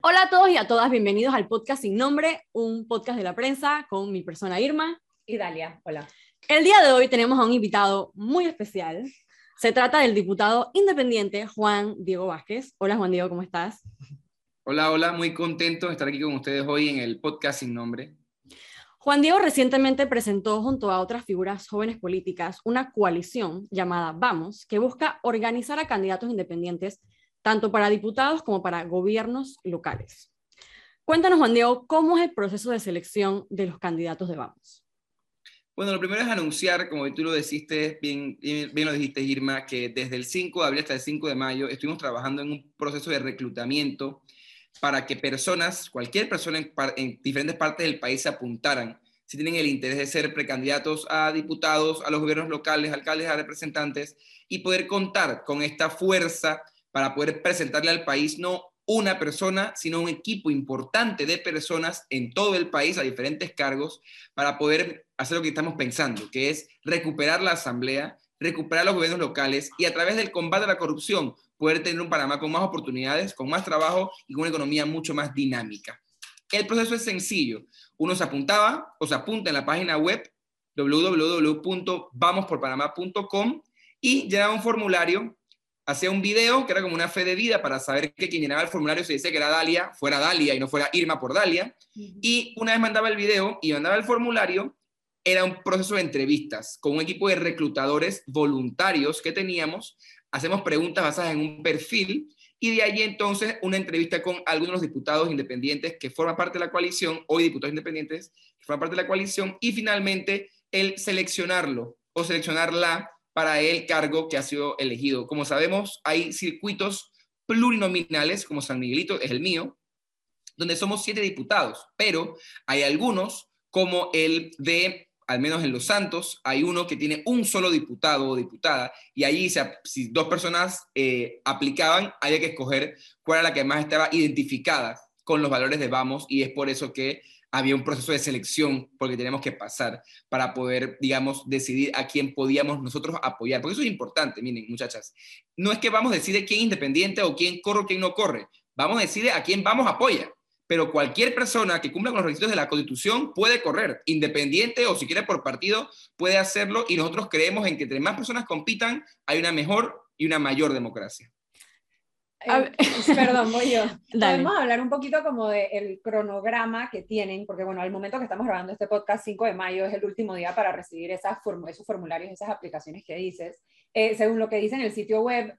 Hola a todos y a todas, bienvenidos al podcast Sin Nombre, un podcast de la prensa con mi persona Irma y Dalia. Hola. El día de hoy tenemos a un invitado muy especial. Se trata del diputado independiente Juan Diego Vázquez. Hola Juan Diego, ¿cómo estás? Hola, hola, muy contento de estar aquí con ustedes hoy en el podcast Sin Nombre. Juan Diego recientemente presentó junto a otras figuras jóvenes políticas una coalición llamada Vamos, que busca organizar a candidatos independientes tanto para diputados como para gobiernos locales. Cuéntanos, Juan Diego, ¿cómo es el proceso de selección de los candidatos de Vamos? Bueno, lo primero es anunciar, como tú lo dijiste, bien, bien, lo dijiste, Irma, que desde el 5 de abril hasta el 5 de mayo estuvimos trabajando en un proceso de reclutamiento para que personas, cualquier persona en, en, diferentes partes del país se apuntaran si tienen el interés de ser precandidatos a diputados, a los gobiernos locales, alcaldes, a representantes, y poder contar con esta fuerza para poder presentarle al país no una persona, sino un equipo importante de personas en todo el país a diferentes cargos para poder hacer lo que estamos pensando, que es recuperar la asamblea, recuperar los gobiernos locales y a través del combate a la corrupción poder tener un Panamá con más oportunidades, con más trabajo y con una economía mucho más dinámica. El proceso es sencillo. Uno se apuntaba o se apunta en la página web www.vamosporpanamá.com y llenaba un formulario, hacía un video que era como una fe de vida para saber que quien llenaba el formulario se dice que era Dalia, fuera Dalia y no fuera Irma por Dalia. Y una vez mandaba el video y mandaba el formulario, era un proceso de entrevistas con un equipo de reclutadores voluntarios que teníamos. Hacemos preguntas basadas en un perfil y de allí entonces una entrevista con algunos de los diputados independientes que forman parte de la coalición, hoy diputados independientes que forman parte de la coalición, y finalmente el seleccionarlo o seleccionarla para el cargo que ha sido elegido. Como sabemos, hay circuitos plurinominales, como San Miguelito es el mío, donde somos siete diputados, pero hay algunos, como el de al menos en Los Santos, hay uno que tiene un solo diputado o diputada, y allí si dos personas eh, aplicaban, había que escoger cuál era la que más estaba identificada con los valores de Vamos, y es por eso que había un proceso de selección porque teníamos que pasar para poder, digamos, decidir a quién podíamos nosotros apoyar. Porque eso es importante, miren, muchachas. No es que vamos a decidir quién es independiente o quién corre o quién no corre. Vamos a decidir a quién vamos a apoyar pero cualquier persona que cumpla con los requisitos de la Constitución puede correr, independiente o si quiere por partido, puede hacerlo y nosotros creemos en que entre más personas compitan, hay una mejor y una mayor democracia. Eh, perdón, voy yo. Podemos hablar un poquito como del cronograma que tienen, porque bueno, al momento que estamos grabando este podcast, 5 de mayo es el último día para recibir esas esos formularios, esas aplicaciones que dices. Eh, según lo que dice en el sitio web,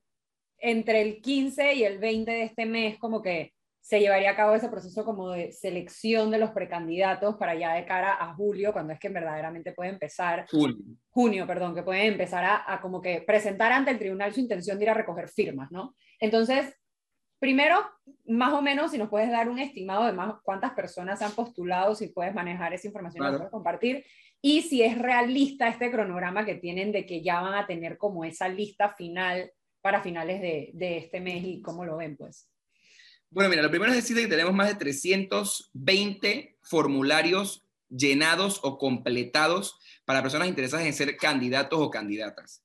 entre el 15 y el 20 de este mes, como que se llevaría a cabo ese proceso como de selección de los precandidatos para ya de cara a julio, cuando es que verdaderamente puede empezar, junio, junio perdón, que puede empezar a, a, como que presentar ante el tribunal su intención de ir a recoger firmas, ¿no? Entonces, primero, más o menos, si nos puedes dar un estimado de más cuántas personas se han postulado, si puedes manejar esa información para compartir, y si es realista este cronograma que tienen de que ya van a tener como esa lista final para finales de, de este mes y cómo lo ven, pues. Bueno, mira, lo primero es decir que tenemos más de 320 formularios llenados o completados para personas interesadas en ser candidatos o candidatas.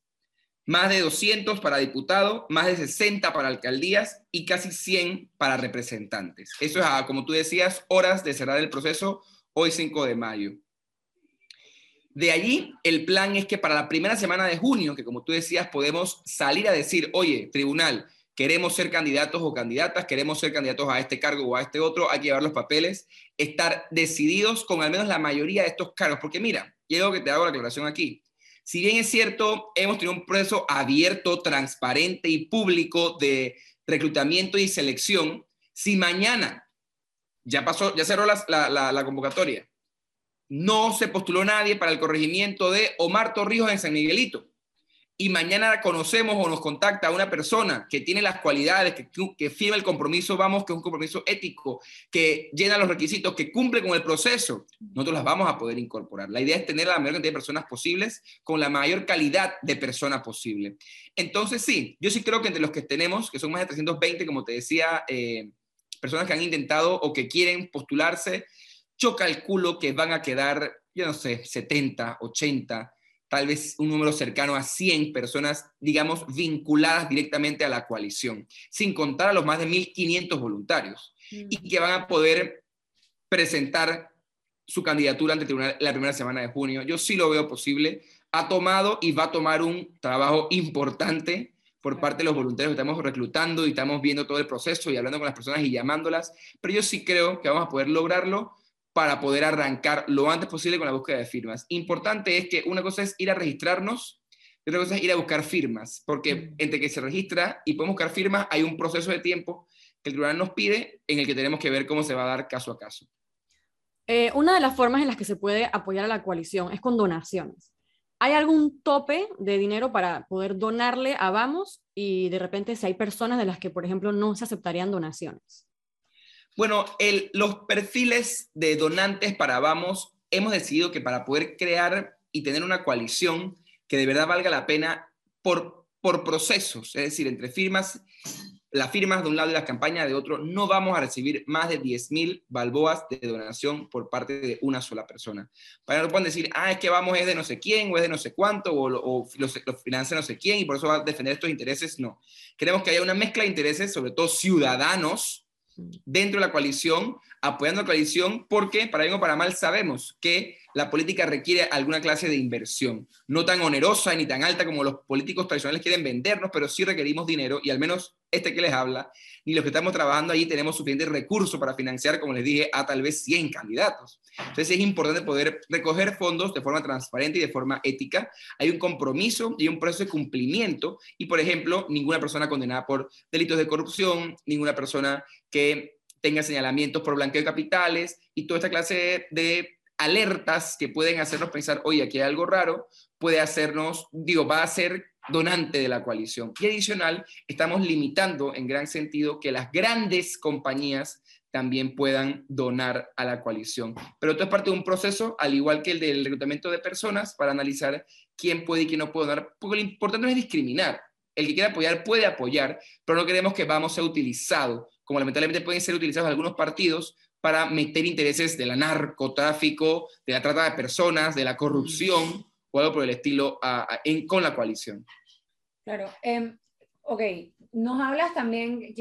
Más de 200 para diputados, más de 60 para alcaldías y casi 100 para representantes. Eso es, como tú decías, horas de cerrar el proceso hoy 5 de mayo. De allí, el plan es que para la primera semana de junio, que como tú decías, podemos salir a decir, oye, tribunal, queremos ser candidatos o candidatas, queremos ser candidatos a este cargo o a este otro, hay que llevar los papeles, estar decididos con al menos la mayoría de estos cargos. Porque mira, y que te hago la aclaración aquí. Si bien es cierto, hemos tenido un proceso abierto, transparente y público de reclutamiento y selección, si mañana ya pasó, ya cerró la, la convocatoria, no se postuló nadie para el corregimiento de Omar Torrijos en San Miguelito, y mañana conocemos o nos contacta una persona que tiene las cualidades, que, que firma el compromiso, vamos, que es un compromiso ético, que llena los requisitos, que cumple con el proceso, nosotros las vamos a poder incorporar. La idea es tener la mayor cantidad de personas posibles con la mayor calidad de personas posible. Entonces, sí, yo sí creo que entre los que tenemos, que son más de 320, como te decía, eh, personas que han intentado o que quieren postularse, yo calculo que van a quedar, yo no sé, 70, 80 tal vez un número cercano a 100 personas, digamos, vinculadas directamente a la coalición, sin contar a los más de 1.500 voluntarios, y mm. que van a poder presentar su candidatura ante el tribunal la primera semana de junio. Yo sí lo veo posible. Ha tomado y va a tomar un trabajo importante por parte de los voluntarios que estamos reclutando y estamos viendo todo el proceso y hablando con las personas y llamándolas, pero yo sí creo que vamos a poder lograrlo para poder arrancar lo antes posible con la búsqueda de firmas. Importante es que una cosa es ir a registrarnos y otra cosa es ir a buscar firmas, porque entre que se registra y podemos buscar firmas hay un proceso de tiempo que el tribunal nos pide en el que tenemos que ver cómo se va a dar caso a caso. Eh, una de las formas en las que se puede apoyar a la coalición es con donaciones. ¿Hay algún tope de dinero para poder donarle a Vamos y de repente si hay personas de las que, por ejemplo, no se aceptarían donaciones? Bueno, los perfiles de donantes para Vamos, hemos decidido que para poder crear y tener una coalición que de verdad valga la pena por, por procesos, es decir, entre firmas las firmas de un lado y las campañas de otro, no vamos a recibir más de 10.000 balboas de donación por parte de una sola persona. Para no puedan decir, ah, es que vamos es de no sé quién, o es de no sé cuánto, o, o los, financia no sé quién, y por eso va a defender estos intereses. No. Queremos que haya una mezcla de intereses, sobre todo ciudadanos, dentro de la coalición, apoyando la coalición, porque para bien o para mal sabemos que la política requiere alguna clase de inversión, no tan onerosa ni tan alta como los políticos tradicionales quieren vendernos, pero sí requerimos dinero y al menos este que les habla, ni los que estamos trabajando allí tenemos suficientes recursos para financiar, como les dije, a tal vez 100 candidatos. Entonces es importante poder recoger fondos de forma transparente y de forma ética. Hay un compromiso y un proceso de cumplimiento y, por ejemplo, ninguna persona condenada por delitos de corrupción, ninguna persona que tenga señalamientos por blanqueo de capitales y toda esta clase de alertas que pueden hacernos pensar, oye, aquí hay algo raro, puede hacernos, digo, va a ser donante de la coalición. Y adicional, estamos limitando en gran sentido que las grandes compañías también puedan donar a la coalición. Pero esto es parte de un proceso, al igual que el del reclutamiento de personas, para analizar quién puede y quién no puede donar, porque lo importante no es discriminar. El que quiera apoyar puede apoyar, pero no queremos que vamos a ser utilizado, como lamentablemente pueden ser utilizados algunos partidos para meter intereses del narcotráfico, de la trata de personas, de la corrupción o algo por el estilo con la coalición. Claro. Em, ok, nos hablas también,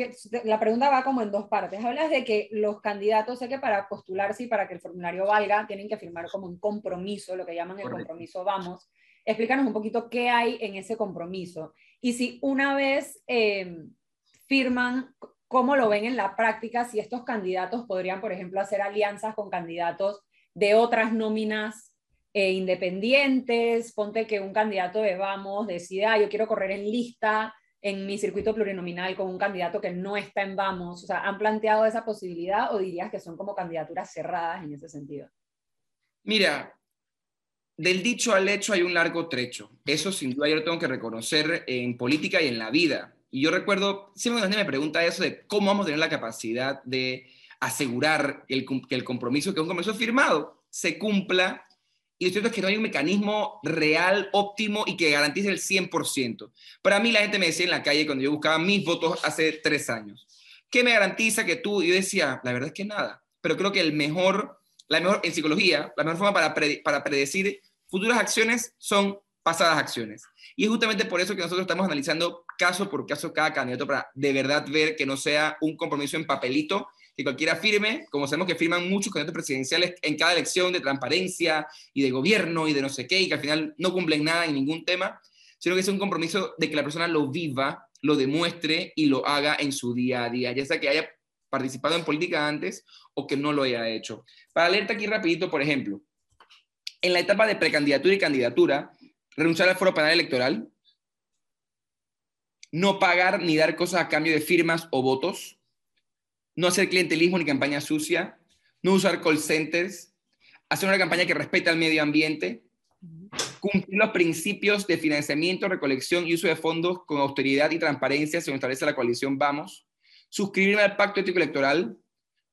la pregunta va como en dos partes. Hablas de que los candidatos, sé que para postularse y para que el formulario valga, tienen que firmar como un compromiso, lo que llaman el compromiso Vamos. Explícanos un poquito qué hay en ese compromiso. Y si una vez em, firman, cómo lo ven en la práctica, si estos candidatos podrían, por ejemplo, hacer alianzas con candidatos de otras nóminas eh, independientes, ponte que un candidato de Vamos decida, ah, yo quiero correr en lista en mi circuito plurinominal con un candidato que no está en Vamos, o sea, ¿han planteado esa posibilidad o dirías que son como candidaturas cerradas en ese sentido? Mira, del dicho al hecho hay un largo trecho. Eso sin duda yo lo tengo que reconocer en política y en la vida. Y yo recuerdo, siempre cuando me pregunta eso de cómo vamos a tener la capacidad de asegurar el, que el compromiso, que es un compromiso firmado, se cumpla. Y lo cierto es que no hay un mecanismo real, óptimo y que garantice el 100%. Para mí la gente me decía en la calle cuando yo buscaba mis votos hace tres años, ¿qué me garantiza que tú? Y yo decía, la verdad es que nada. Pero creo que el mejor, la mejor, en psicología, la mejor forma para, para predecir futuras acciones son pasadas acciones. Y es justamente por eso que nosotros estamos analizando caso por caso cada candidato para de verdad ver que no sea un compromiso en papelito, que cualquiera firme, como sabemos que firman muchos candidatos presidenciales en cada elección de transparencia y de gobierno y de no sé qué, y que al final no cumplen nada en ningún tema, sino que es un compromiso de que la persona lo viva, lo demuestre y lo haga en su día a día, ya sea que haya participado en política antes o que no lo haya hecho. Para alerta aquí rapidito, por ejemplo, en la etapa de precandidatura y candidatura, renunciar al foro penal electoral, no pagar ni dar cosas a cambio de firmas o votos, no hacer clientelismo ni campaña sucia, no usar call centers, hacer una campaña que respete al medio ambiente, cumplir los principios de financiamiento, recolección y uso de fondos con austeridad y transparencia según establece la coalición Vamos, suscribirme al pacto ético electoral,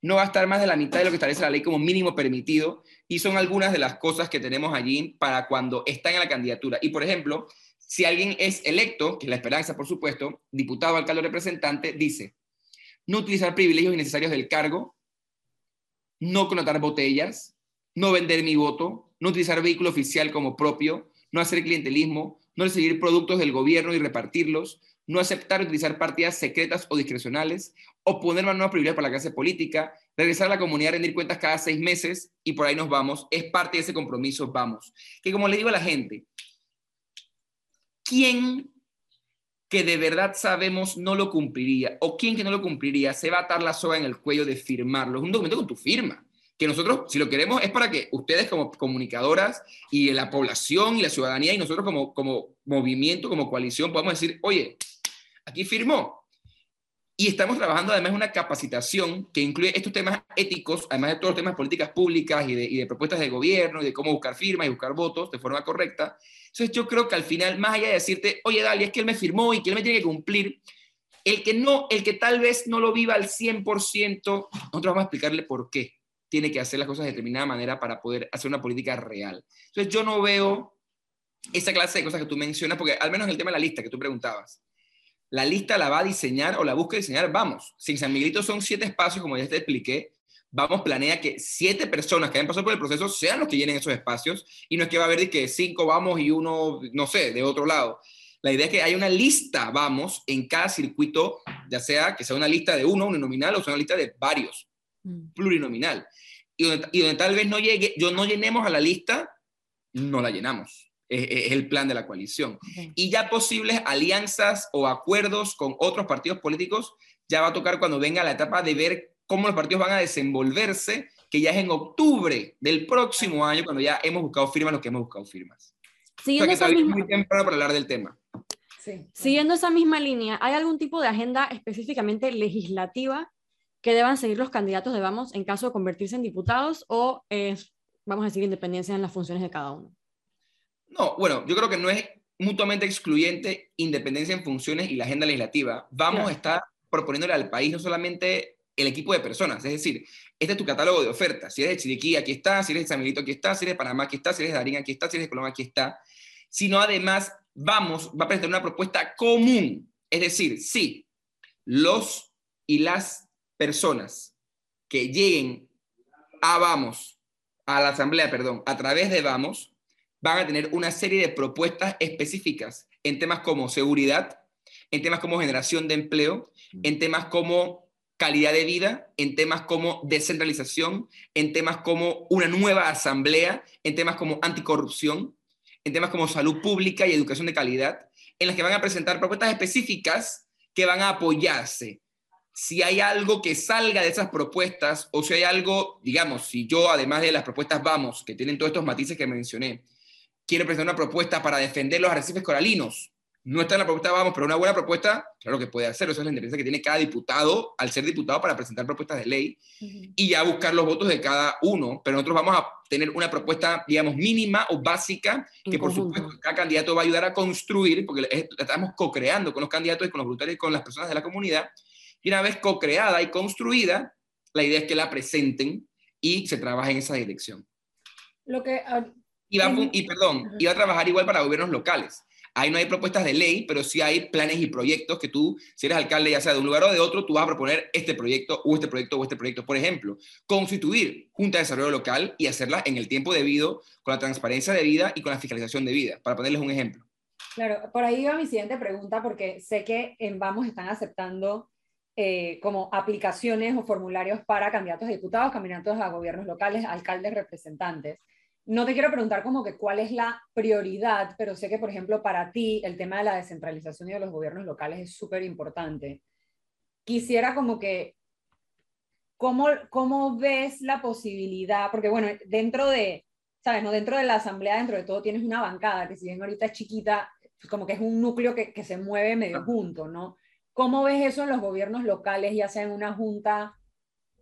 no gastar más de la mitad de lo que establece la ley como mínimo permitido, y son algunas de las cosas que tenemos allí para cuando están en la candidatura. Y, por ejemplo, si alguien es electo, que es la esperanza, por supuesto, diputado, alcalde o representante, dice, no utilizar privilegios innecesarios del cargo, no connotar botellas, no vender mi voto, no utilizar vehículo oficial como propio, no hacer clientelismo, no recibir productos del gobierno y repartirlos, no aceptar utilizar partidas secretas o discrecionales, oponer más nuevas para la clase política, regresar a la comunidad, rendir cuentas cada seis meses y por ahí nos vamos. Es parte de ese compromiso, vamos. Que como le digo a la gente, ¿quién que de verdad sabemos no lo cumpliría o quién que no lo cumpliría se va a atar la soga en el cuello de firmarlo? Es un documento con tu firma que nosotros, si lo queremos, es para que ustedes como comunicadoras y la población y la ciudadanía y nosotros como, como movimiento, como coalición, podamos decir, oye, aquí firmó. Y estamos trabajando además una capacitación que incluye estos temas éticos, además de todos los temas políticas públicas y de, y de propuestas de gobierno y de cómo buscar firmas y buscar votos de forma correcta. Entonces yo creo que al final, más allá de decirte, oye, Dali, es que él me firmó y que él me tiene que cumplir, el que no, el que tal vez no lo viva al 100%, nosotros vamos a explicarle por qué tiene que hacer las cosas de determinada manera para poder hacer una política real. Entonces yo no veo esa clase de cosas que tú mencionas, porque al menos en el tema de la lista que tú preguntabas, la lista la va a diseñar o la busca diseñar, vamos, si San Miguelito son siete espacios, como ya te expliqué, vamos, planea que siete personas que hayan pasado por el proceso sean los que llenen esos espacios, y no es que va a haber de que cinco vamos y uno, no sé, de otro lado. La idea es que hay una lista, vamos, en cada circuito, ya sea que sea una lista de uno, uninominal, o sea una lista de varios, mm. plurinominal y donde, tal vez no llegue, yo no llenemos a la lista, no la llenamos. Es, el plan de la coalición. Y ya posibles alianzas o acuerdos con otros partidos políticos, ya va a tocar cuando venga la etapa de ver cómo los partidos van a desenvolverse, que ya es en octubre del próximo año, cuando ya hemos buscado firmas, lo que hemos buscado firmas. Siguiendo o sea que esa muy temprano para hablar del tema. Siguiendo esa misma línea, ¿hay algún tipo de agenda específicamente legislativa que deban seguir los candidatos de Vamos en caso de convertirse en diputados o es, vamos a decir, independencia en las funciones de cada uno? No, bueno, yo creo que no es mutuamente excluyente independencia en funciones y la agenda legislativa. Vamos a estar proponiéndole al país no solamente el equipo de personas, es decir, este es tu catálogo de ofertas. Si eres de Chiriquí, aquí está, si eres de San Miguelito, aquí está, si eres de Panamá, aquí está, si eres de Darín, aquí está, si eres de Colombia, aquí está. Sino además, vamos, va a presentar una propuesta común. Es decir, sí, los y las personas que lleguen a Vamos, a la Asamblea, perdón, a través de Vamos, van a tener una serie de propuestas específicas en temas como seguridad, en temas como generación de empleo, en temas como calidad de vida, en temas como descentralización, en temas como una nueva asamblea, en temas como anticorrupción, en temas como salud pública y educación de calidad, en las que van a presentar propuestas específicas que van a apoyarse. Si hay algo que salga de esas propuestas o si hay algo, digamos, si yo además de las propuestas vamos, que tienen todos estos matices que mencioné, quiero presentar una propuesta para defender los arrecifes coralinos. No está en la propuesta vamos, pero una buena propuesta, claro que puede hacer, eso es la independencia que tiene cada diputado al ser diputado para presentar propuestas de ley y ya buscar los votos de cada uno, pero nosotros vamos a tener una propuesta, digamos, mínima o básica, que por supuesto cada candidato va a ayudar a construir, porque estamos co-creando con los candidatos y con los voluntarios y con las personas de la comunidad, y una vez co-creada y construida, la idea es que la presenten y se trabaje en esa dirección. Lo que, ah, y, va, y perdón, iba a trabajar igual para gobiernos locales. Ahí no hay propuestas de ley, pero sí hay planes y proyectos que tú, si eres alcalde ya sea de un lugar o de otro, tú vas a proponer este proyecto o este proyecto o este proyecto. Por ejemplo, constituir Junta de Desarrollo Local y hacerla en el tiempo debido, con la transparencia debida y con la fiscalización debida, para ponerles un ejemplo. Claro, por ahí va mi siguiente pregunta, porque sé que en Vamos están aceptando eh, como aplicaciones o formularios para candidatos a diputados, candidatos a gobiernos locales, alcaldes, representantes. No te quiero preguntar como que cuál es la prioridad, pero sé que, por ejemplo, para ti el tema de la descentralización y de los gobiernos locales es súper importante. Quisiera como que, ¿cómo, ¿cómo ves la posibilidad? Porque bueno, dentro de, ¿sabes? No? Dentro de la asamblea, dentro de todo, tienes una bancada que si bien ahorita es chiquita, como que es un núcleo que, que se mueve medio junto, ¿no? ¿Cómo ves eso en los gobiernos locales, ya sea en una junta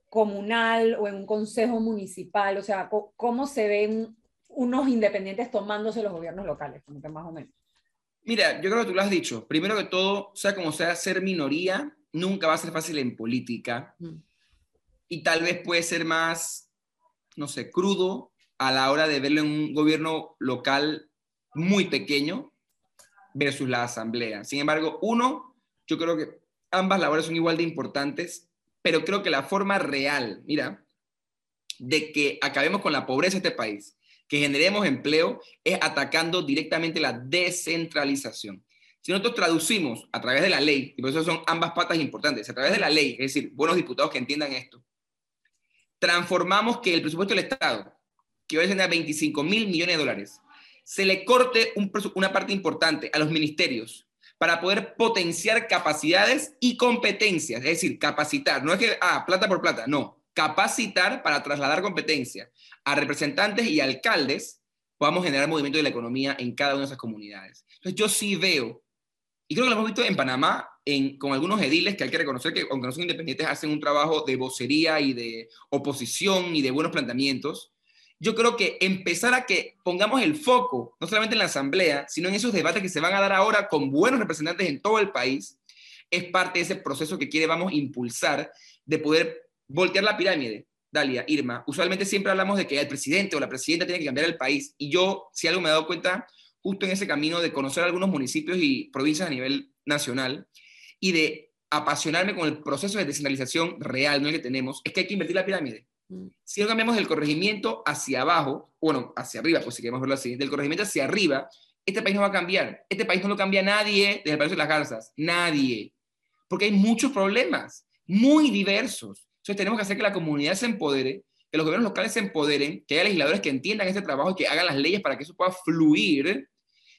comunal o en un consejo municipal? O sea, ¿cómo se ven unos independientes tomándose los gobiernos locales? Como que más o menos. Mira, yo creo que tú lo has dicho. Primero que todo, sea como sea, ser minoría nunca va a ser fácil en política. Mm. Y tal vez puede ser más, no sé, crudo a la hora de verlo en un gobierno local muy pequeño versus la asamblea. Sin embargo, uno, yo creo que ambas labores son igual de importantes, pero creo que la forma real, mira, de que acabemos con la pobreza de este país, que generemos empleo es atacando directamente la descentralización. Si nosotros traducimos a través de la ley, y por eso son ambas patas importantes, a través de la ley, es decir, buenos diputados que entiendan esto, transformamos que el presupuesto del Estado, que hoy es a 25 mil millones de dólares, se le corte una parte importante a los ministerios para poder potenciar capacidades y competencias, es decir, capacitar, no es que, ah, plata por plata, no, capacitar para trasladar competencia a representantes y alcaldes, podamos generar movimiento de la economía en cada una de esas comunidades. Entonces yo sí veo, y creo que lo hemos visto en Panamá, en, con algunos ediles que hay que reconocer que, aunque no son independientes, hacen un trabajo de vocería y de oposición y de buenos planteamientos, yo creo que empezar a que pongamos el foco, no solamente en la asamblea, sino en esos debates que se van a dar ahora con buenos representantes en todo el país, es parte de ese proceso que quiere vamos impulsar de poder voltear la pirámide. Dalia, Irma, usualmente siempre hablamos de que el presidente o la presidenta tiene que cambiar el país y yo, si algo me he dado cuenta, justo en ese camino de conocer algunos municipios y provincias a nivel nacional y de apasionarme con el proceso de descentralización real ¿no? que tenemos, es que hay que invertir la pirámide. Mm. Si no cambiamos del corregimiento hacia abajo, bueno, hacia arriba, pues si queremos verlo así, del corregimiento hacia arriba, este país no va a cambiar. Este país no lo cambia nadie desde el de las Garzas, nadie. Porque hay muchos problemas, muy diversos. Entonces tenemos que hacer que la comunidad se empodere, que los gobiernos locales se empoderen, que haya legisladores que entiendan este trabajo y que hagan las leyes para que eso pueda fluir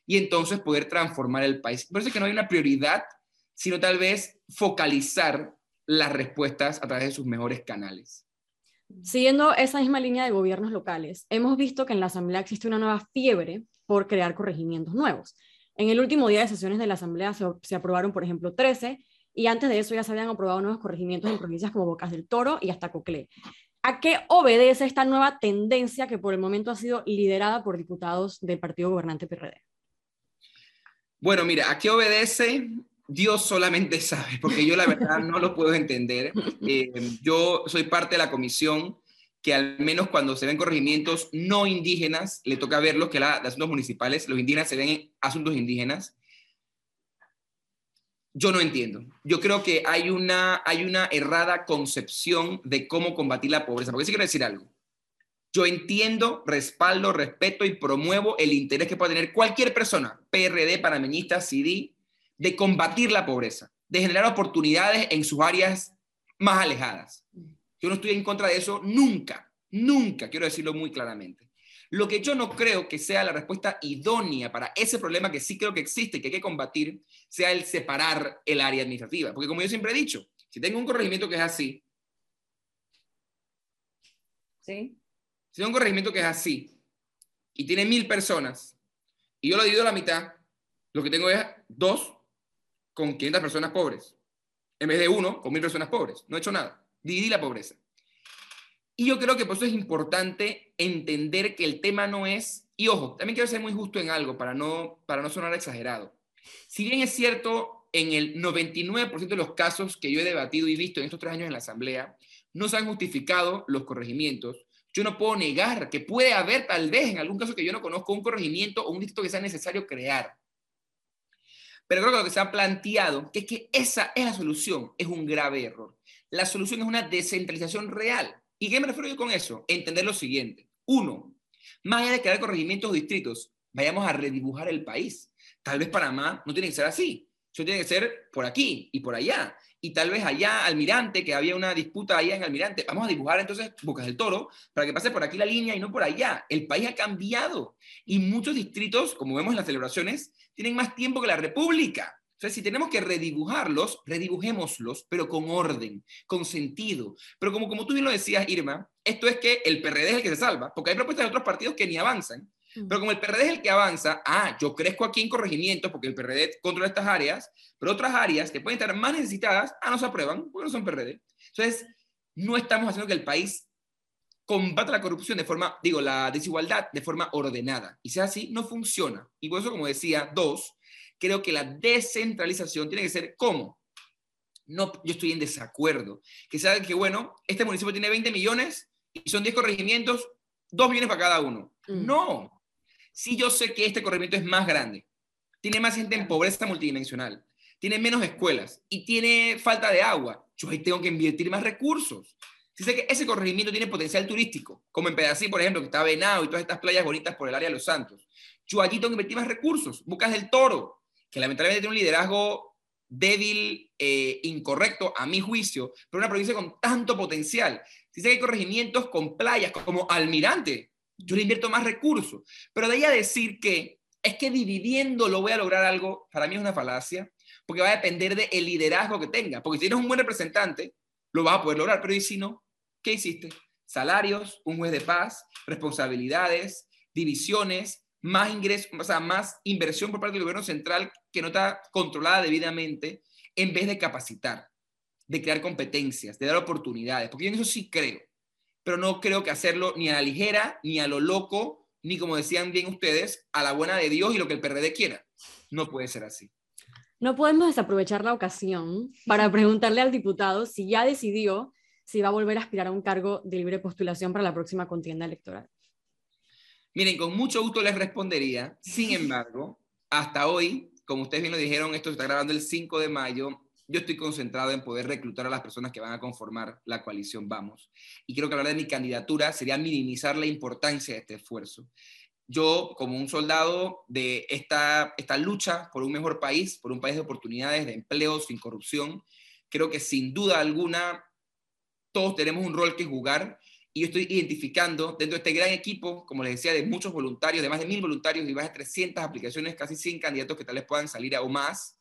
y entonces poder transformar el país. Por eso es que no hay una prioridad, sino tal vez focalizar las respuestas a través de sus mejores canales. Siguiendo esa misma línea de gobiernos locales, hemos visto que en la Asamblea existe una nueva fiebre por crear corregimientos nuevos. En el último día de sesiones de la Asamblea se, aprobaron, por ejemplo, 13, y antes de eso ya se habían aprobado nuevos corregimientos en provincias como Bocas del Toro y hasta Coclé. ¿A qué obedece esta nueva tendencia que por el momento ha sido liderada por diputados del partido gobernante PRD? Bueno, mira, ¿a qué obedece? Dios solamente sabe, porque yo la verdad no lo puedo entender. Eh, yo soy parte de la comisión que al menos cuando se ven corregimientos no indígenas, le toca verlos, que la de asuntos municipales, los indígenas se ven en asuntos indígenas. Yo no entiendo. Yo creo que hay una, hay una errada concepción de cómo combatir la pobreza. Porque sí quiero decir algo. Yo entiendo, respaldo, respeto y promuevo el interés que pueda tener cualquier persona, PRD, panameñista, CD, de combatir la pobreza, de generar oportunidades en sus áreas más alejadas. Yo no estoy en contra de eso nunca, nunca, quiero decirlo muy claramente. Lo que yo no creo que sea la respuesta idónea para ese problema que sí creo que existe y que hay que combatir, sea el separar el área administrativa. Porque como yo siempre he dicho, si tengo un corregimiento que es así, ¿Sí? si tengo un corregimiento que es así y tiene mil personas y yo lo divido a la mitad, lo que tengo es dos con 500 personas pobres, en vez de uno con mil personas pobres. No he hecho nada. Dividí la pobreza. Y yo creo que por eso es importante entender que el tema no es, y ojo, también quiero ser muy justo en algo para no, para no sonar exagerado. Si bien es cierto, en el 99% de los casos que yo he debatido y visto en estos tres años en la Asamblea, no se han justificado los corregimientos, yo no puedo negar que puede haber tal vez en algún caso que yo no conozco un corregimiento o un distrito que sea necesario crear. Pero creo que lo que se ha planteado, que es que esa es la solución, es un grave error. La solución es una descentralización real. ¿Y qué me refiero yo con eso? Entender lo siguiente. Uno, más allá de crear corregimientos o distritos, vayamos a redibujar el país. Tal vez Panamá no tiene que ser así. Eso tiene que ser por aquí y por allá. Y tal vez allá, Almirante, que había una disputa allá en Almirante, vamos a dibujar entonces Bocas del Toro para que pase por aquí la línea y no por allá. El país ha cambiado y muchos distritos, como vemos en las celebraciones, tienen más tiempo que la República. Entonces, si tenemos que redibujarlos, redibujémoslos, pero con orden, con sentido. Pero como, como tú bien lo decías, Irma, esto es que el PRD es el que se salva, porque hay propuestas de otros partidos que ni avanzan. Pero como el PRD es el que avanza, ah, yo crezco aquí en corregimiento porque el PRD controla estas áreas, pero otras áreas que pueden estar más necesitadas, ah, no se aprueban porque no son PRD. Entonces, no estamos haciendo que el país combata la corrupción de forma, digo, la desigualdad de forma ordenada. Y si es así, no funciona. Y por eso, como decía, dos, creo que la descentralización tiene que ser ¿cómo? No, yo estoy en desacuerdo. Que saben que, bueno, este municipio tiene 20 millones y son 10 corregimientos, 2 millones para cada uno. Mm. No. Si yo sé que este corregimiento es más grande, tiene más gente en pobreza multidimensional, tiene menos escuelas y tiene falta de agua, yo ahí tengo que invertir más recursos. dice que ese corregimiento tiene potencial turístico, como en Pedací, por ejemplo, que está Venado y todas estas playas bonitas por el área de Los Santos. Chuallito que invertir más recursos, Bucas del Toro, que lamentablemente tiene un liderazgo débil, eh, incorrecto, a mi juicio, pero una provincia con tanto potencial. Dice que hay corregimientos con playas como Almirante, yo le invierto más recursos, pero de ahí a decir que es que dividiendo lo voy a lograr algo, para mí es una falacia, porque va a depender del liderazgo que tenga, porque si tienes un buen representante, lo vas a poder lograr, pero ¿y si no? ¿Qué hiciste? Salarios, un juez de paz, responsabilidades, divisiones, más ingresos, o sea, más inversión por parte del gobierno central que no está controlada debidamente, en vez de capacitar, de crear competencias, de dar oportunidades, porque en eso sí creo, pero no creo que hacerlo ni a la ligera, ni a lo loco, ni como decían bien ustedes, a la buena de Dios y lo que el PRD quiera. No puede ser así. No podemos desaprovechar la ocasión para preguntarle al diputado si ya decidió si va a volver a aspirar a un cargo de libre postulación para la próxima contienda electoral. Miren, con mucho gusto les respondería. Sin embargo, hasta hoy, como ustedes bien lo dijeron, esto se está grabando el 5 de mayo. Yo estoy concentrado en poder reclutar a las personas que van a conformar la coalición Vamos. Y creo que hablar de mi candidatura sería minimizar la importancia de este esfuerzo. Yo, como un soldado de esta, esta lucha por un mejor país, por un país de oportunidades, de empleo, sin corrupción, creo que sin duda alguna todos tenemos un rol que jugar y yo estoy identificando dentro de este gran equipo, como les decía, de muchos voluntarios, de más de mil voluntarios y más de 300 aplicaciones, casi 100 candidatos que tal vez puedan salir aún más.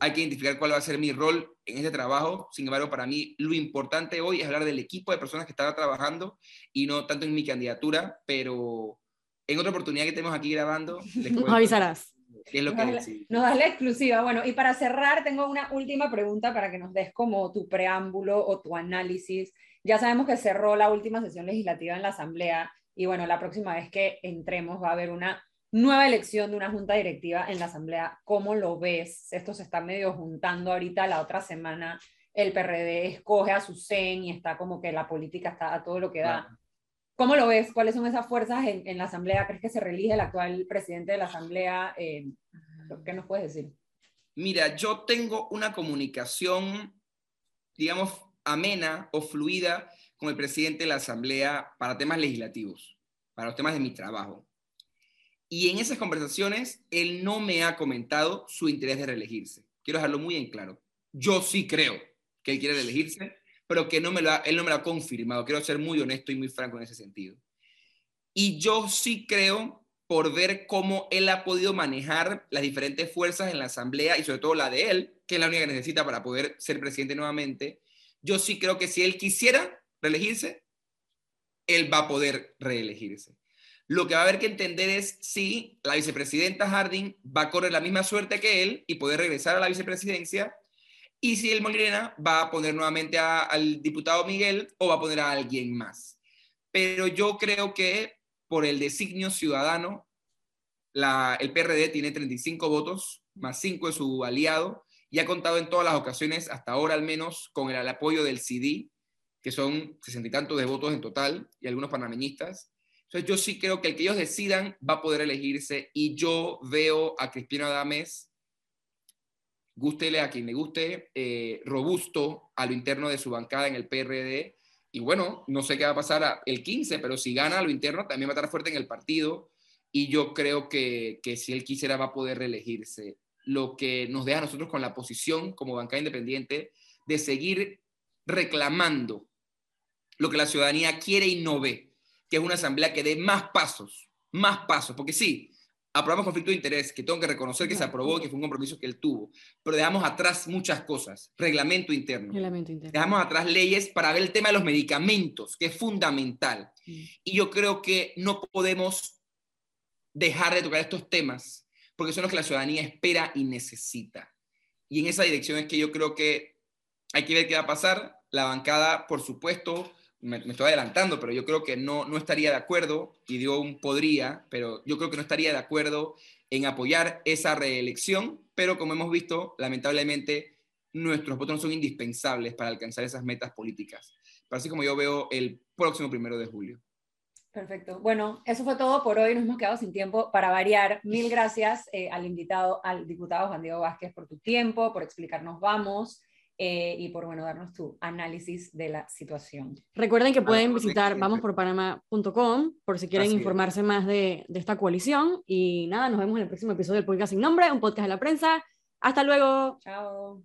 Hay que identificar cuál va a ser mi rol en este trabajo. Sin embargo, para mí lo importante hoy es hablar del equipo de personas que están trabajando y no tanto en mi candidatura, pero en otra oportunidad que tenemos aquí grabando, nos avisarás. ¿Qué es lo nos, que nos das la exclusiva. Bueno, y para cerrar, tengo una última pregunta para que nos des como tu preámbulo o tu análisis ya sabemos que cerró la última sesión legislativa en la Asamblea y bueno, la próxima vez que entremos va a haber una nueva elección de una junta directiva en la Asamblea. ¿Cómo lo ves? Esto se está medio juntando ahorita la otra semana. El PRD escoge a su CEN y está como que la política está a todo lo que da. ¿Cómo lo ves? ¿Cuáles son esas fuerzas en, la Asamblea? ¿Crees que se reelige el actual presidente de la Asamblea? Eh, ¿Qué nos puedes decir? Mira, yo tengo una comunicación, digamos, amena o fluida con el presidente de la Asamblea para temas legislativos, para los temas de mi trabajo. Y en esas conversaciones, él no me ha comentado su interés de reelegirse. Quiero dejarlo muy en claro. Yo sí creo que él quiere reelegirse, pero que no me lo él no me lo ha confirmado. Quiero ser muy honesto y muy franco en ese sentido. Y yo sí creo, por ver cómo él ha podido manejar las diferentes fuerzas en la Asamblea y sobre todo la de él, que es la única que necesita para poder ser presidente nuevamente, yo sí creo que si él quisiera reelegirse, él va a poder reelegirse. Lo que va a haber que entender es si la vicepresidenta Harding va a correr la misma suerte que él y poder regresar a la vicepresidencia, y si el Molina va a poner nuevamente al diputado Miguel o va a poner a alguien más. Pero yo creo que por el designio ciudadano, el PRD tiene 35 votos, más 5 de su aliado, y ha contado en todas las ocasiones, hasta ahora al menos, con el, apoyo del CD, que son sesenta y tantos de votos en total, y algunos panameñistas. Entonces yo sí creo que el que ellos decidan va a poder elegirse, y yo veo a Crispino Adames, gústele a quien le guste, eh, robusto a lo interno de su bancada en el PRD, y bueno, no sé qué va a pasar el 15, pero si gana a lo interno también va a estar fuerte en el partido, y yo creo que, que si él quisiera va a poder reelegirse lo que nos deja a nosotros con la posición como bancada independiente de seguir reclamando lo que la ciudadanía quiere y no ve, que es una asamblea que dé más pasos, más pasos, porque sí, aprobamos conflicto de interés, que tengo que reconocer que se aprobó, que fue un compromiso que él tuvo, pero dejamos atrás muchas cosas, reglamento interno, reglamento interno. dejamos atrás leyes para ver el tema de los medicamentos, que es fundamental. Y yo creo que no podemos dejar de tocar estos temas porque son los que la ciudadanía espera y necesita. Y en esa dirección es que yo creo que hay que ver qué va a pasar. La bancada, por supuesto, me, estoy adelantando, pero yo creo que no, no estaría de acuerdo, y digo un podría, pero yo creo que no estaría de acuerdo en apoyar esa reelección, pero como hemos visto, lamentablemente, nuestros votos no son indispensables para alcanzar esas metas políticas. Pero así como yo veo el próximo primero de julio. Perfecto. Bueno, eso fue todo por hoy. Nos hemos quedado sin tiempo para variar. Mil gracias eh, al invitado, al diputado Juan Diego Vázquez, por tu tiempo, por explicarnos Vamos. Eh, y por bueno, darnos tu análisis de la situación. Recuerden que pueden visitar vamosporpanama.com por si quieren informarse más de, de, esta coalición. Y nada, nos vemos en el próximo episodio del podcast sin nombre, un podcast de la prensa. Hasta luego. Chao.